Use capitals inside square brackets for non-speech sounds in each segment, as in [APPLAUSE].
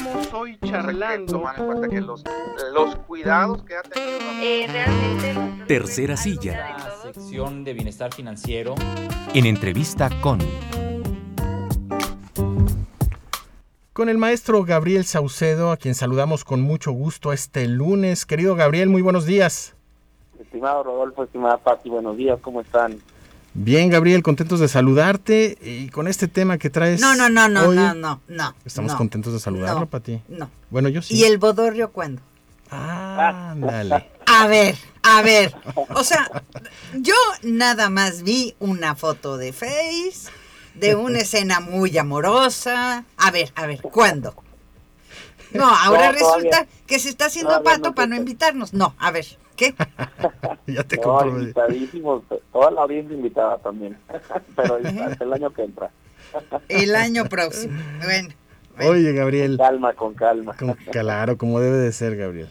Estamos hoy charlando. Tomar en cuenta que los, los cuidados que ha tenido. Eh, realmente. Tercera silla. La sección de bienestar financiero. En entrevista con. Con el maestro Gabriel Saucedo, a quien saludamos con mucho gusto este lunes. Querido Gabriel, muy buenos días. Estimado Rodolfo, estimada Pati, buenos días, ¿cómo están? Bien, Gabriel, contentos de saludarte y con este tema que traes. No, no, no, no, hoy, no, no, no. Estamos no, contentos de saludarlo, no, Pati. No. Bueno, yo sí. ¿Y el bodorrio cuándo? Ah, ándale. [LAUGHS] A ver, a ver. O sea, yo nada más vi una foto de Face, de una [LAUGHS] escena muy amorosa. A ver, a ver, ¿cuándo? No, ahora No, todavía- resulta que se está haciendo pato no para no invitarnos. No, a ver, ¿qué? [LAUGHS] ya te No, invitadísimos, toda la audiencia invitada también, [LAUGHS] pero hasta el año que entra. El año próximo. Bueno, bueno. Oye, Gabriel. Calma, con calma. Con- claro, como debe de ser, Gabriel.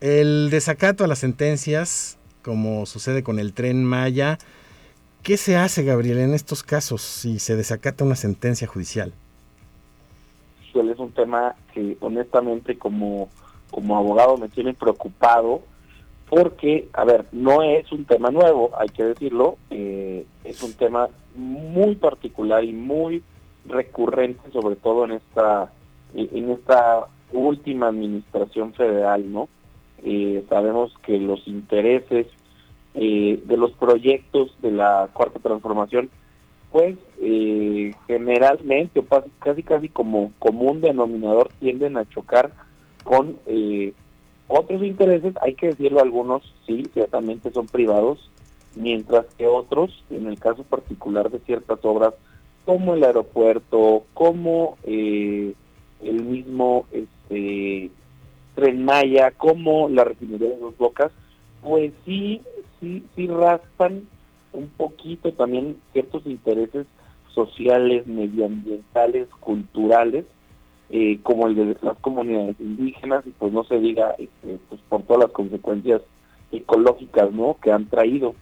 El desacato a las sentencias, como sucede con el tren Maya, ¿qué se hace, Gabriel, en estos casos si se desacata una sentencia judicial? Híjole, Es un tema que honestamente como, como abogado me tiene preocupado porque, a ver, no es un tema nuevo, hay que decirlo, eh, es un tema muy particular y muy recurrente, sobre todo en esta en esta última administración federal, ¿no? Eh, sabemos que los intereses eh, de los proyectos de la cuarta transformación, pues generalmente o casi casi como común denominador tienden a chocar con otros intereses, hay que decirlo, algunos sí, ciertamente son privados, mientras que otros, en el caso particular de ciertas obras, como el aeropuerto, como eh, el mismo este, Tren Maya, como la refinería de Dos Bocas, pues sí, sí, sí raspan un poquito también ciertos intereses sociales, medioambientales, culturales, eh, como el de las comunidades indígenas y pues no se diga este, pues por todas las consecuencias ecológicas no que han traído.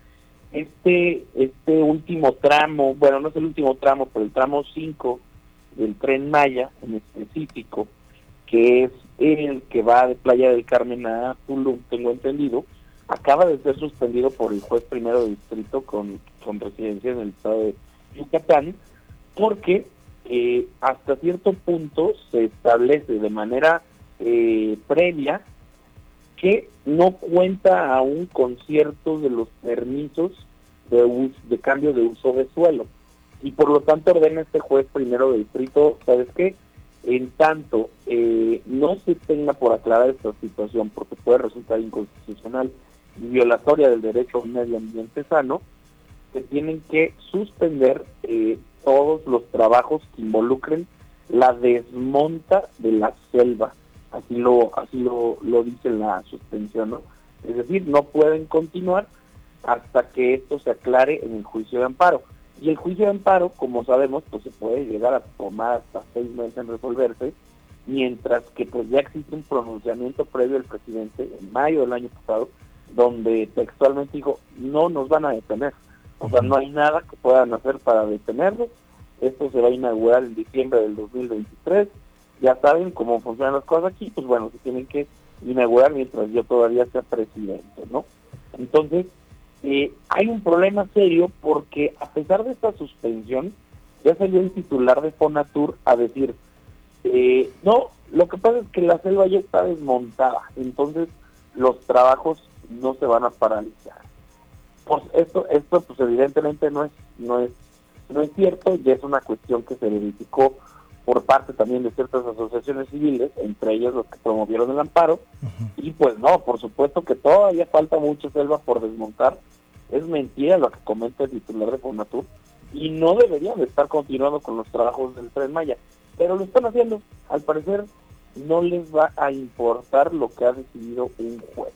Este este último tramo bueno no es el último tramo pero el tramo 5 del tren Maya en específico que es el que va de Playa del Carmen a Tulum tengo entendido acaba de ser suspendido por el juez primero de distrito con, con residencia en el estado de Yucatán porque eh, hasta cierto punto se establece de manera eh, previa que no cuenta aún con ciertos de los permisos de, cambio de uso de suelo. Y por lo tanto ordena este juez primero de distrito, ¿sabes qué? En tanto eh, no se tenga por aclarar esta situación porque puede resultar inconstitucional y violatoria del derecho a un medio ambiente sano, se tienen que suspender todos los trabajos que involucren la desmonta de la selva. Así lo así lo, lo dice la suspensión, ¿no? Es decir, no pueden continuar hasta que esto se aclare en el juicio de amparo. Y el juicio de amparo, como sabemos, pues se puede llegar a tomar hasta seis meses en resolverse, mientras que pues ya existe un pronunciamiento previo del presidente en mayo del año pasado, donde textualmente dijo, no nos van a detener. O sea, no hay nada que puedan hacer para detenerlos. Esto se va a inaugurar en diciembre del 2023. Ya saben cómo funcionan las cosas aquí, pues bueno, se tienen que inaugurar mientras yo todavía sea presidente, ¿no? Entonces, eh, hay un problema serio porque a pesar de esta suspensión, ya salió el titular de Fonatur a decir, eh, no, lo que pasa es que la selva ya está desmontada, entonces los trabajos no se van a paralizar. Pues esto, esto pues evidentemente no es, no es, no es cierto, ya es una cuestión que se verificó por parte también de ciertas asociaciones civiles, entre ellas los que promovieron el amparo, y pues no, por supuesto que todavía falta mucha selva por desmontar, es mentira lo que comenta el titular de Fonatur, y no deberían de estar continuando con los trabajos del Tren Maya, pero lo están haciendo, al parecer no les va a importar lo que ha decidido un juez.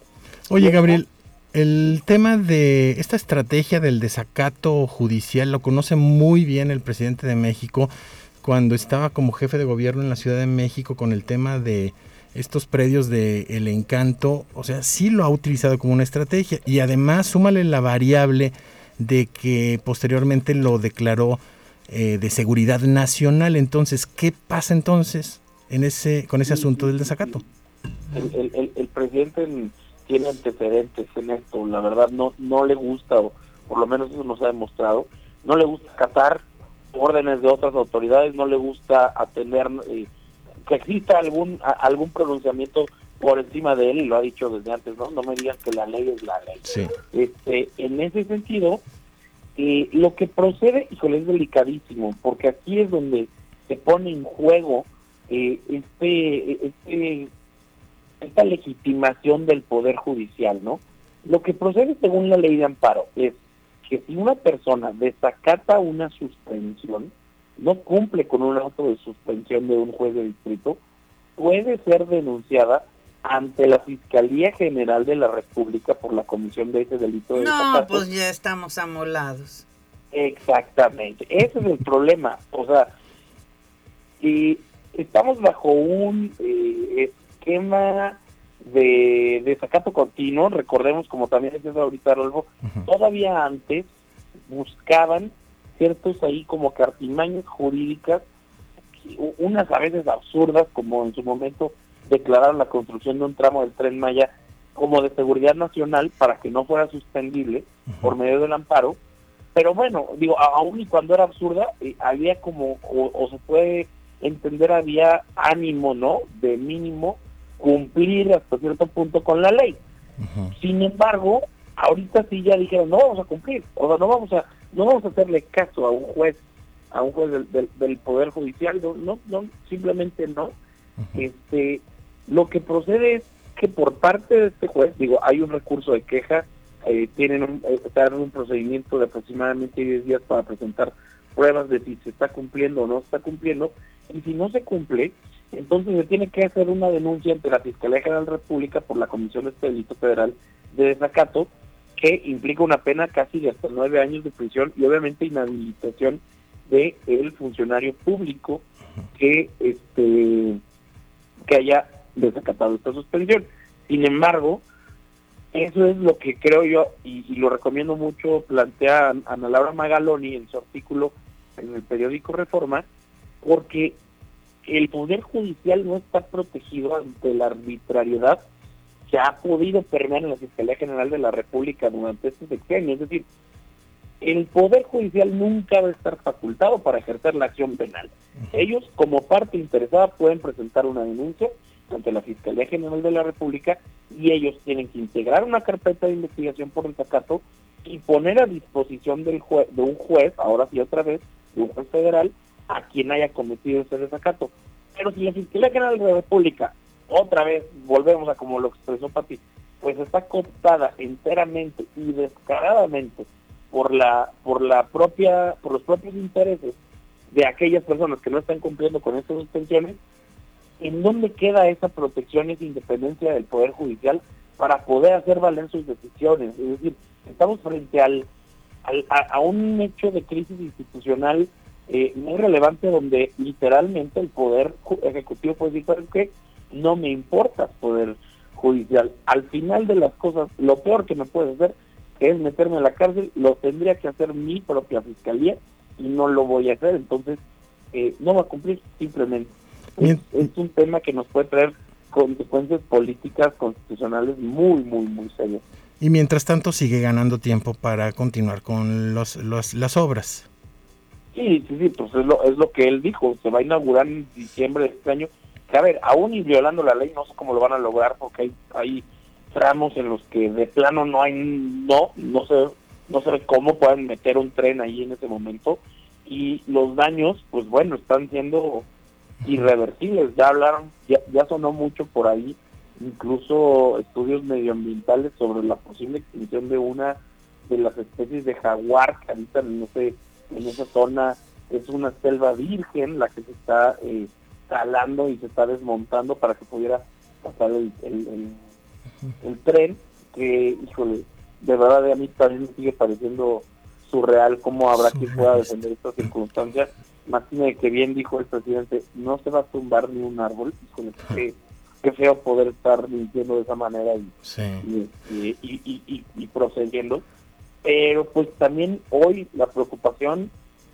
Oye, Gabriel, el tema de esta estrategia del desacato judicial lo conoce muy bien el presidente de México cuando estaba como jefe de gobierno en la Ciudad de México con el tema de estos predios de El Encanto, o sea, sí lo ha utilizado como una estrategia y además súmale la variable de que posteriormente lo declaró eh, de seguridad nacional. Entonces, ¿qué pasa entonces? en ese con ese asunto del desacato. El, el, el, presidente en- tiene antecedentes en esto, la verdad no no le gusta, o por lo menos eso nos ha demostrado, no le gusta acatar órdenes de otras autoridades, no le gusta atender eh, que exista algún a- algún pronunciamiento por encima de él, y lo ha dicho desde antes, no no me digan que la ley es la ley. Sí. Este, en ese sentido, eh, lo que procede, híjole, es delicadísimo, porque aquí es donde se pone en juego eh, este, este, esta legitimación del Poder Judicial, ¿no? Lo que procede según la ley de amparo es que si una persona desacata una suspensión, no cumple con un auto de suspensión de un juez de distrito, puede ser denunciada ante la Fiscalía General de la República por la comisión de ese delito de No, desacato. pues ya estamos amolados. Exactamente, ese es el problema. O sea, y estamos bajo un eh, esquema de desacato continuo, recordemos como también es ahorita Rolfo, Ujú. todavía antes buscaban ciertos ahí como cartimañas jurídicas, unas a veces absurdas, como en su momento declararon la construcción de un tramo del tren Maya como de seguridad nacional para que no fuera suspendible por medio del amparo. Pero bueno, digo, aún y cuando era absurda, eh, había como, o, o se puede entender, había ánimo, ¿no? De mínimo cumplir hasta cierto punto con la ley. Sin embargo, ahorita sí ya dijeron, no vamos a cumplir, o sea, no vamos a no vamos a hacerle caso a un juez, a un juez del, del, del Poder Judicial, no, no, no, simplemente no. Este, lo que procede es que por parte de este juez, digo, hay un recurso de queja, eh, tienen un, eh, están en un procedimiento de aproximadamente 10 días para presentar pruebas de si se está cumpliendo o no se está cumpliendo, y si no se cumple, entonces se tiene que hacer una denuncia ante la Fiscalía General de la República por la Comisión de este Delito Federal de Desacato, que implica una pena casi de hasta nueve años de prisión y obviamente inhabilitación de el funcionario público que este que haya desacatado esta suspensión. Sin embargo, eso es lo que creo yo, y, y lo recomiendo mucho, plantea Ana Laura Magaloni en su artículo en el periódico Reforma, porque el Poder Judicial no está protegido ante la arbitrariedad que ha podido permear en la Fiscalía General de la República durante este sexenio. Es decir, el Poder Judicial nunca va a estar facultado para ejercer la acción penal. Ellos, como parte interesada, pueden presentar una denuncia ante la Fiscalía General de la República y ellos tienen que integrar una carpeta de investigación por desacato y poner a disposición del jue- de un juez, ahora sí otra vez, de un juez federal, a quien haya cometido ese desacato. Pero si la Fiscalía General de la República, otra vez, volvemos a como lo expresó Pati, pues está cooptada enteramente y descaradamente por la por la propia por los propios intereses de aquellas personas que no están cumpliendo con estas suspensiones, ¿en dónde queda esa protección y esa independencia del Poder Judicial para poder hacer valer sus decisiones? Es decir, estamos frente al, a, a un hecho de crisis institucional eh, muy relevante donde literalmente el Poder Ejecutivo puede decir, ¿sabes qué? No me importa Poder Judicial. Al final de las cosas, lo peor que me puede hacer es meterme a la cárcel, lo tendría que hacer mi propia fiscalía y no lo voy a hacer, entonces eh, no va a cumplir simplemente. Es un tema que nos puede traer consecuencias políticas constitucionales muy, muy, muy serias. Y mientras tanto sigue ganando tiempo para continuar con los, los- las obras. Sí, sí, sí, pues es lo, es lo que él dijo, se va a inaugurar en diciembre de este año, que a ver, aún y violando la ley, no sé cómo lo van a lograr, porque hay, tramos en los que de plano no hay, no, no sé, no sé cómo pueden meter un tren ahí en ese momento, y los daños, pues bueno, están siendo irreversibles, ya hablaron, ya, ya sonó mucho por ahí, incluso estudios medioambientales sobre la posible extinción de una de las especies de jaguar que habitan en ese en esa zona es una selva virgen la que se está eh, talando y se está desmontando para que pudiera pasar el, el, el- el tren que híjole de verdad a mí también me sigue pareciendo surreal cómo habrá quien pueda defender estas circunstancias más que bien dijo el presidente no se va a tumbar ni un árbol híjole qué, qué feo poder estar mintiendo de esa manera y Sí. y- y- y procediendo. Pero pues también hoy la preocupación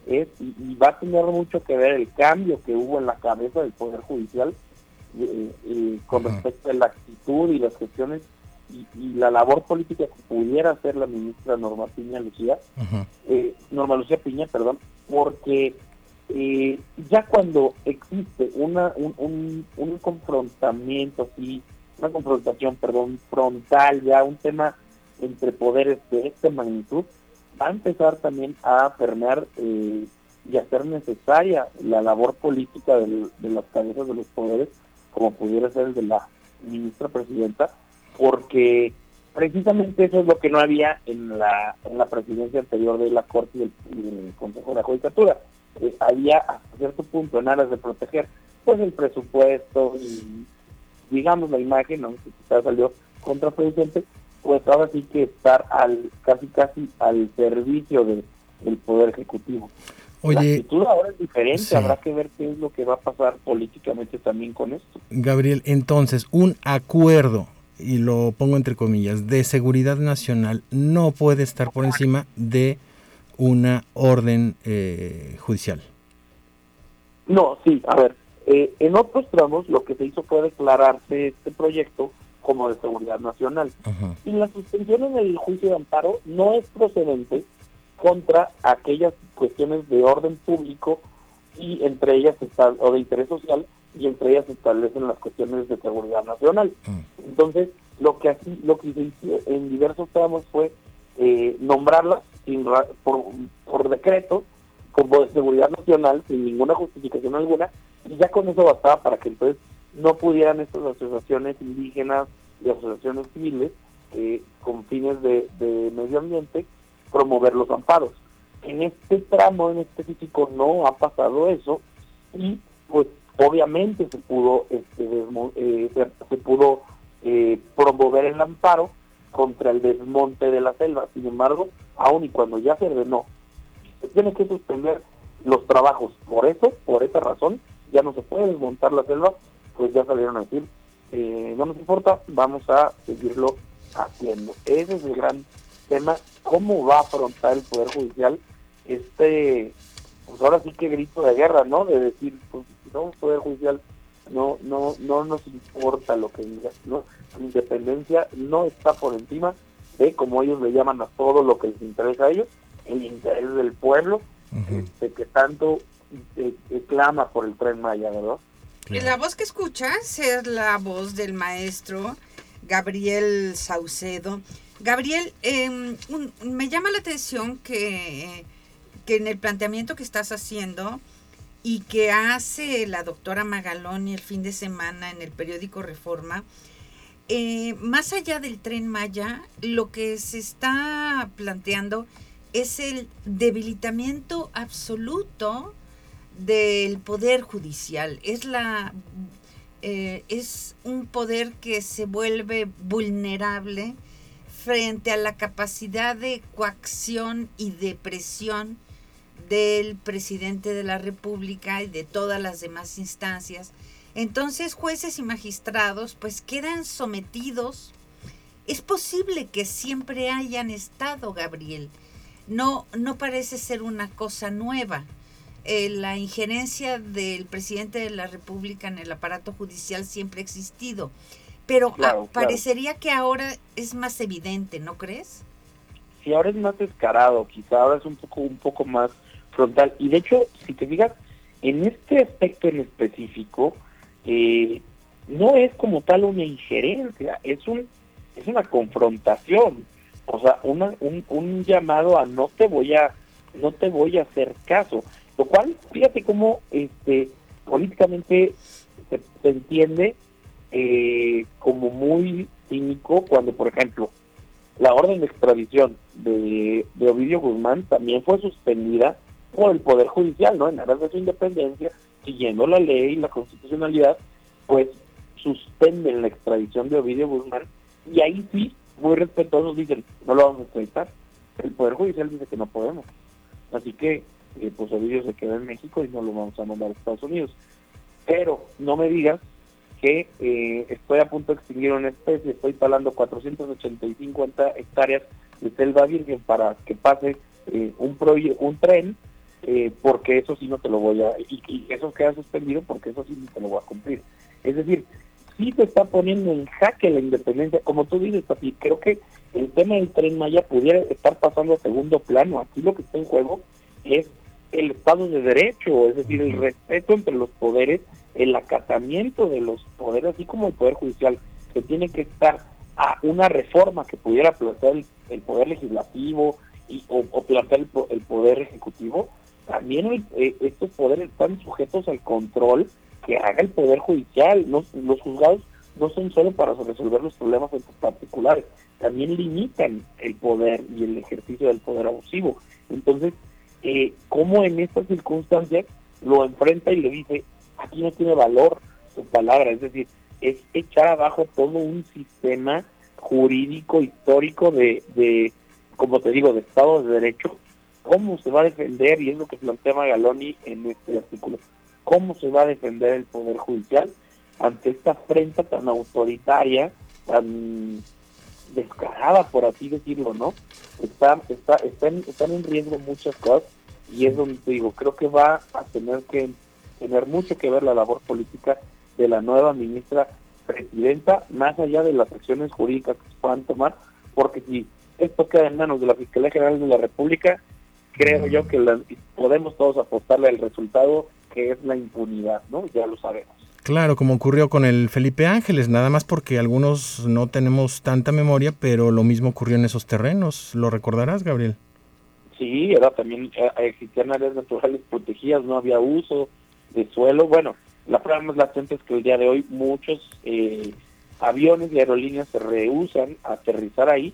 es y, y va a tener mucho que ver el cambio que hubo en la cabeza del Poder Judicial eh, eh, con respecto a la actitud y las cuestiones y, y la labor política que pudiera hacer la ministra Norma Piña Lucía, eh, Norma Lucía Piña, perdón, porque eh, ya cuando existe una un, un, un confrontamiento así, una confrontación, perdón, frontal, ya un tema entre poderes de esta magnitud, va a empezar también a permear eh, y a ser necesaria la labor política de las cabezas de los poderes, como pudiera ser el de la ministra presidenta, porque precisamente eso es lo que no había en la, en la presidencia anterior de la Corte y del, y del Consejo de la Judicatura. Eh, había hasta cierto punto en aras de proteger pues el presupuesto y digamos la imagen, aunque quizás salió contraproducente, pues ahora sí que estar al casi casi al servicio de- del poder ejecutivo. La Oye, actitud ahora es diferente, sí. habrá que ver qué es lo que va a pasar políticamente también con esto. Gabriel, entonces, un acuerdo, y lo pongo entre comillas, de seguridad nacional no puede estar por encima de una orden eh, judicial. No, sí, a ver, eh, en otros tramos lo que se hizo fue declararse este proyecto como de seguridad nacional. Y la suspensión en el juicio de amparo no es procedente contra aquellas cuestiones de orden público y entre ellas está, o de interés social y entre ellas se establecen las cuestiones de seguridad nacional. Mm. Entonces, lo que así, lo que se hizo en diversos tramos fue eh, nombrarlas sin ra- por, por decreto como de seguridad nacional sin ninguna justificación alguna y ya con eso bastaba para que entonces no pudieran estas asociaciones indígenas y asociaciones civiles eh, con fines de, medio ambiente promover los amparos. En este tramo en específico no ha pasado eso y pues obviamente se pudo este, eh, se, se pudo eh, promover el amparo contra el desmonte de la selva. Sin embargo, aun y cuando ya se ordenó, se tiene que suspender los trabajos. Por eso, por esa razón, ya no se puede desmontar la selva, pues ya salieron a decir, eh, no nos importa, vamos a seguirlo haciendo. Ese es el gran tema, cómo va a afrontar el Poder Judicial este, pues ahora sí que grito de guerra, ¿no? De decir, pues si somos Poder Judicial, no, no, no nos importa lo que diga, ¿no? La independencia no está por encima de, como ellos le llaman a todo lo que les interesa a ellos, el interés del pueblo, este, que tanto eh, eh, clama por el tren Maya, ¿verdad? Claro. La voz que escuchas es la voz del maestro Gabriel Saucedo. Gabriel, eh, un- me llama la atención que, que en el planteamiento que estás haciendo y que hace la doctora Magaloni el fin de semana en el periódico Reforma, eh, más allá del tren Maya, lo que se está planteando es el debilitamiento absoluto del poder judicial. Es la eh, es un poder que se vuelve vulnerable frente a la capacidad de coacción y de presión del presidente de la República y de todas las demás instancias. Entonces jueces y magistrados pues quedan sometidos. Es posible que siempre hayan estado, Gabriel. No, no parece ser una cosa nueva. Eh, la injerencia del presidente de la República en el aparato judicial siempre ha existido. Pero ah, claro. parecería que ahora es más evidente, ¿no crees? si ahora es más descarado, quizá ahora es un poco un poco más frontal. Y de hecho, si te fijas, en este aspecto en específico, eh, no es como tal una injerencia, es un es una confrontación, o sea, una, un, un llamado a no te voy a no te voy a hacer caso, lo cual, fíjate cómo este políticamente se, entiende eh, como muy cínico cuando, por ejemplo, la orden de extradición de, de Ovidio Guzmán también fue suspendida por el Poder Judicial, ¿no? En aras de su independencia, siguiendo la ley y la constitucionalidad, pues suspenden la extradición de Ovidio Guzmán y ahí sí, muy respetuosos, dicen, no lo vamos a extraditar. El Poder Judicial dice que no podemos. Así que, eh, pues Ovidio se queda en México y no lo vamos a mandar a Estados Unidos. Pero no me digas que eh, estoy a punto de extinguir una especie, estoy talando 485 hectáreas de selva virgen para que pase eh, un un tren eh, porque eso sí no te lo voy a, y, y eso queda suspendido porque eso sí no te lo voy a cumplir. Es decir, sí te está poniendo en jaque la independencia, como tú dices, Papi, creo que el tema del tren Maya pudiera estar pasando a segundo plano. Aquí lo que está en juego es el Estado de Derecho, es decir, el respeto entre los poderes, el acatamiento de los poderes, así como el Poder Judicial, que tiene que estar a una reforma que pudiera plantear el, el Poder Legislativo y, o, o plantear el, po- el Poder Ejecutivo, también el- eh, estos poderes están sujetos al control que haga el Poder Judicial. No- los juzgados no son solo para resolver los problemas en particulares, también limitan el poder y el ejercicio del poder abusivo. Entonces, eh, ¿cómo en estas circunstancias lo enfrenta y le dice, aquí no tiene valor su palabra? Es decir, es echar abajo todo un sistema jurídico, histórico de, de como te digo, de Estado de Derecho. ¿Cómo se va a defender? Y es lo que plantea Magaloni en este artículo. ¿Cómo se va a defender el Poder Judicial ante esta afrenta tan autoritaria, tan descarada, por así decirlo, ¿no? Está, está, están, están en riesgo muchas cosas y es donde te digo, creo que va a tener que tener mucho que ver la labor política de la nueva ministra presidenta, más allá de las acciones jurídicas que se puedan tomar, porque si esto queda en manos de la Fiscalía General de la República, creo yo que podemos todos apostarle al resultado que es la impunidad, ¿no? Ya lo sabemos. Claro, como ocurrió con el Felipe Ángeles, nada más porque algunos no tenemos tanta memoria, pero lo mismo ocurrió en esos terrenos. ¿Lo recordarás, Gabriel? Sí, era también eh, existían áreas naturales protegidas, no había uso de suelo. Bueno, la prueba más latente es que el día de hoy muchos eh, aviones y aerolíneas se rehusan a aterrizar ahí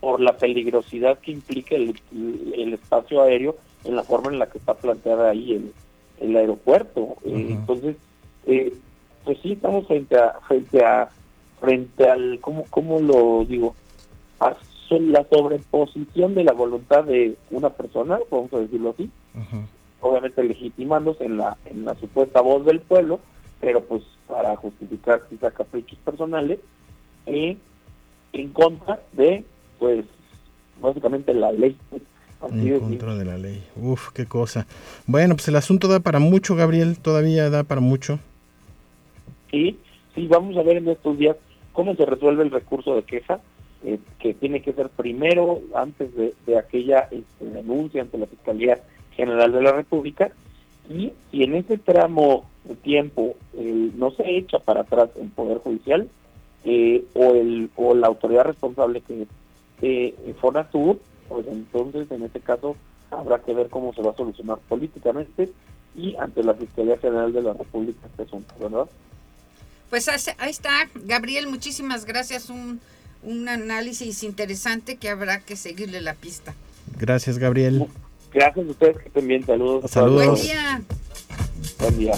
por la peligrosidad que implica el, el espacio aéreo en la forma en la que está planteada ahí el, el aeropuerto. Eh, entonces, eh, pues sí estamos frente a frente a frente al cómo cómo lo digo a la sobreposición de la voluntad de una persona, vamos a decirlo así, obviamente legitimándose en la en la supuesta voz del pueblo, pero pues para justificar quizá caprichos personales y en contra de pues básicamente la ley. Así En contra de la ley. Uf, qué cosa. Bueno, pues el asunto da para mucho, Gabriel. Todavía da para mucho. Sí, sí, vamos a ver en estos días cómo se resuelve el recurso de queja, eh, que tiene que ser primero, antes de, aquella este, denuncia ante la Fiscalía General de la República, y si en ese tramo de tiempo no se echa para atrás el Poder Judicial, eh, o, el, o la autoridad responsable que es eh, Fonatur, pues entonces en este caso habrá que ver cómo se va a solucionar políticamente y ante la Fiscalía General de la República este asunto, ¿verdad? Pues ahí ahí está, Gabriel, muchísimas gracias. Un, un análisis interesante que habrá que seguirle la pista. Gracias, Gabriel. Gracias a ustedes que bien. Saludos. Saludos. Buen día. Buen día.